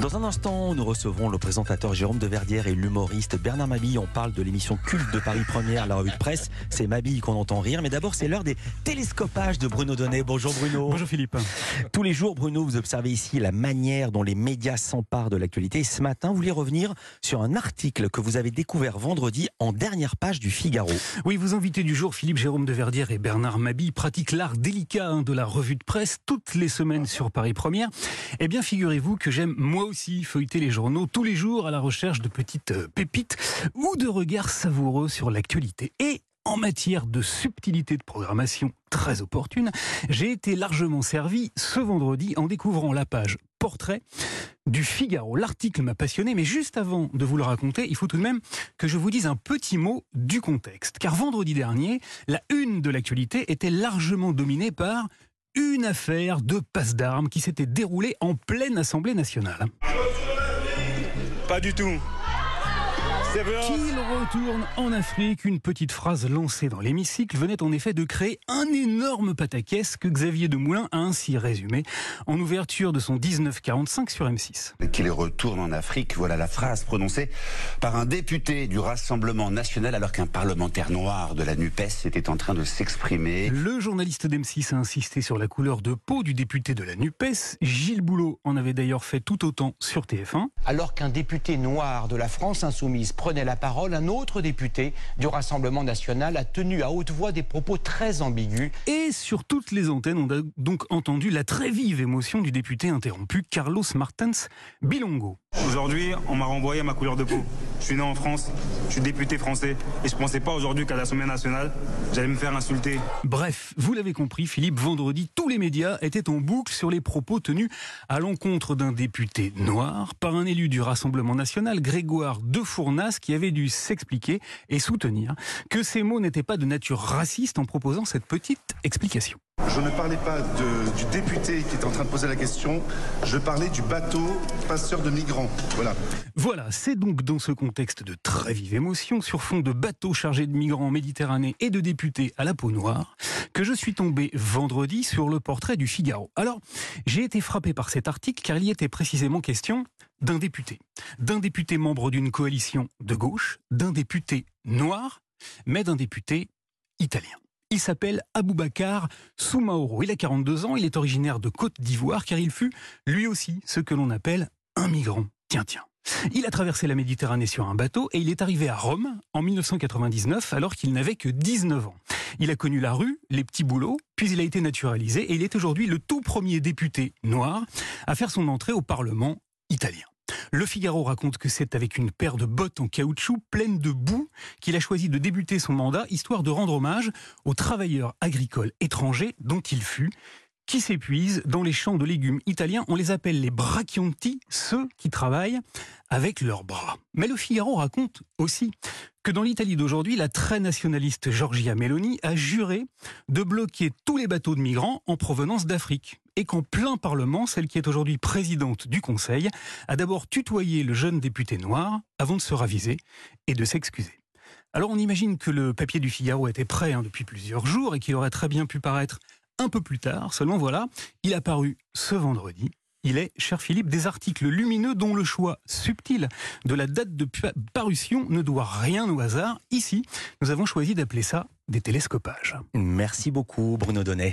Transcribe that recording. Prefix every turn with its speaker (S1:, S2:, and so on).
S1: Dans un instant, nous recevrons le présentateur Jérôme de Verdière et l'humoriste Bernard Mabille. On parle de l'émission culte de Paris Première, la revue de presse. C'est Mabille qu'on entend rire. Mais d'abord, c'est l'heure des télescopages de Bruno Donnet. Bonjour Bruno.
S2: Bonjour Philippe.
S1: Tous les jours, Bruno, vous observez ici la manière dont les médias s'emparent de l'actualité. Ce matin, vous voulez revenir sur un article que vous avez découvert vendredi en dernière page du Figaro.
S2: Oui, vous invitez du jour, Philippe Jérôme de Verdière et Bernard Mabille pratiquent l'art délicat hein, de la revue de presse toutes les semaines sur Paris Première. Eh bien, figurez-vous que j'aime moi aussi feuilleter les journaux tous les jours à la recherche de petites euh, pépites ou de regards savoureux sur l'actualité. Et en matière de subtilité de programmation très opportune, j'ai été largement servi ce vendredi en découvrant la page portrait du Figaro. L'article m'a passionné, mais juste avant de vous le raconter, il faut tout de même que je vous dise un petit mot du contexte. Car vendredi dernier, la une de l'actualité était largement dominée par une affaire de passe d'armes qui s'était déroulée en pleine Assemblée nationale.
S3: Pas du tout.
S2: Qu'il retourne en Afrique, une petite phrase lancée dans l'hémicycle venait en effet de créer un énorme pataquès que Xavier Demoulin a ainsi résumé en ouverture de son 1945 sur M6.
S4: Qu'il retourne en Afrique, voilà la phrase prononcée par un député du Rassemblement national alors qu'un parlementaire noir de la NUPES était en train de s'exprimer.
S2: Le journaliste d'M6 a insisté sur la couleur de peau du député de la NUPES. Gilles Boulot en avait d'ailleurs fait tout autant sur TF1.
S5: Alors qu'un député noir de la France insoumise prenait la parole, un autre député du Rassemblement national a tenu à haute voix des propos très ambigus.
S2: Et sur toutes les antennes, on a donc entendu la très vive émotion du député interrompu Carlos Martens Bilongo.
S3: Aujourd'hui, on m'a renvoyé à ma couleur de peau. Je suis né en France, je suis député français et je pensais pas aujourd'hui qu'à l'Assemblée nationale, j'allais me faire insulter.
S2: Bref, vous l'avez compris, Philippe, vendredi, tous les médias étaient en boucle sur les propos tenus à l'encontre d'un député noir par un élu du Rassemblement national, Grégoire de Qui avait dû s'expliquer et soutenir que ces mots n'étaient pas de nature raciste en proposant cette petite explication.
S6: Je ne parlais pas du député qui est en train de poser la question, je parlais du bateau passeur de migrants. Voilà.
S2: Voilà, c'est donc dans ce contexte de très vive émotion, sur fond de bateaux chargés de migrants en Méditerranée et de députés à la peau noire, que je suis tombé vendredi sur le portrait du Figaro. Alors, j'ai été frappé par cet article car il y était précisément question d'un député. D'un député membre d'une coalition de gauche, d'un député noir, mais d'un député italien. Il s'appelle Aboubacar Soumaoro. Il a 42 ans, il est originaire de Côte d'Ivoire car il fut lui aussi ce que l'on appelle un migrant. Tiens, tiens. Il a traversé la Méditerranée sur un bateau et il est arrivé à Rome en 1999 alors qu'il n'avait que 19 ans. Il a connu la rue, les petits boulots, puis il a été naturalisé et il est aujourd'hui le tout premier député noir à faire son entrée au Parlement italien. Le Figaro raconte que c'est avec une paire de bottes en caoutchouc pleines de boue qu'il a choisi de débuter son mandat, histoire de rendre hommage aux travailleurs agricoles étrangers dont il fut qui s'épuisent dans les champs de légumes italiens. On les appelle les brachionti, ceux qui travaillent avec leurs bras. Mais le Figaro raconte aussi que dans l'Italie d'aujourd'hui, la très nationaliste Giorgia Meloni a juré de bloquer tous les bateaux de migrants en provenance d'Afrique. Et qu'en plein Parlement, celle qui est aujourd'hui présidente du Conseil a d'abord tutoyé le jeune député noir avant de se raviser et de s'excuser. Alors on imagine que le papier du Figaro était prêt hein, depuis plusieurs jours et qu'il aurait très bien pu paraître un peu plus tard. Seulement voilà, il a paru ce vendredi. Il est, cher Philippe, des articles lumineux dont le choix subtil de la date de parution ne doit rien au hasard. Ici, nous avons choisi d'appeler ça des télescopages.
S1: Merci beaucoup, Bruno Donnet.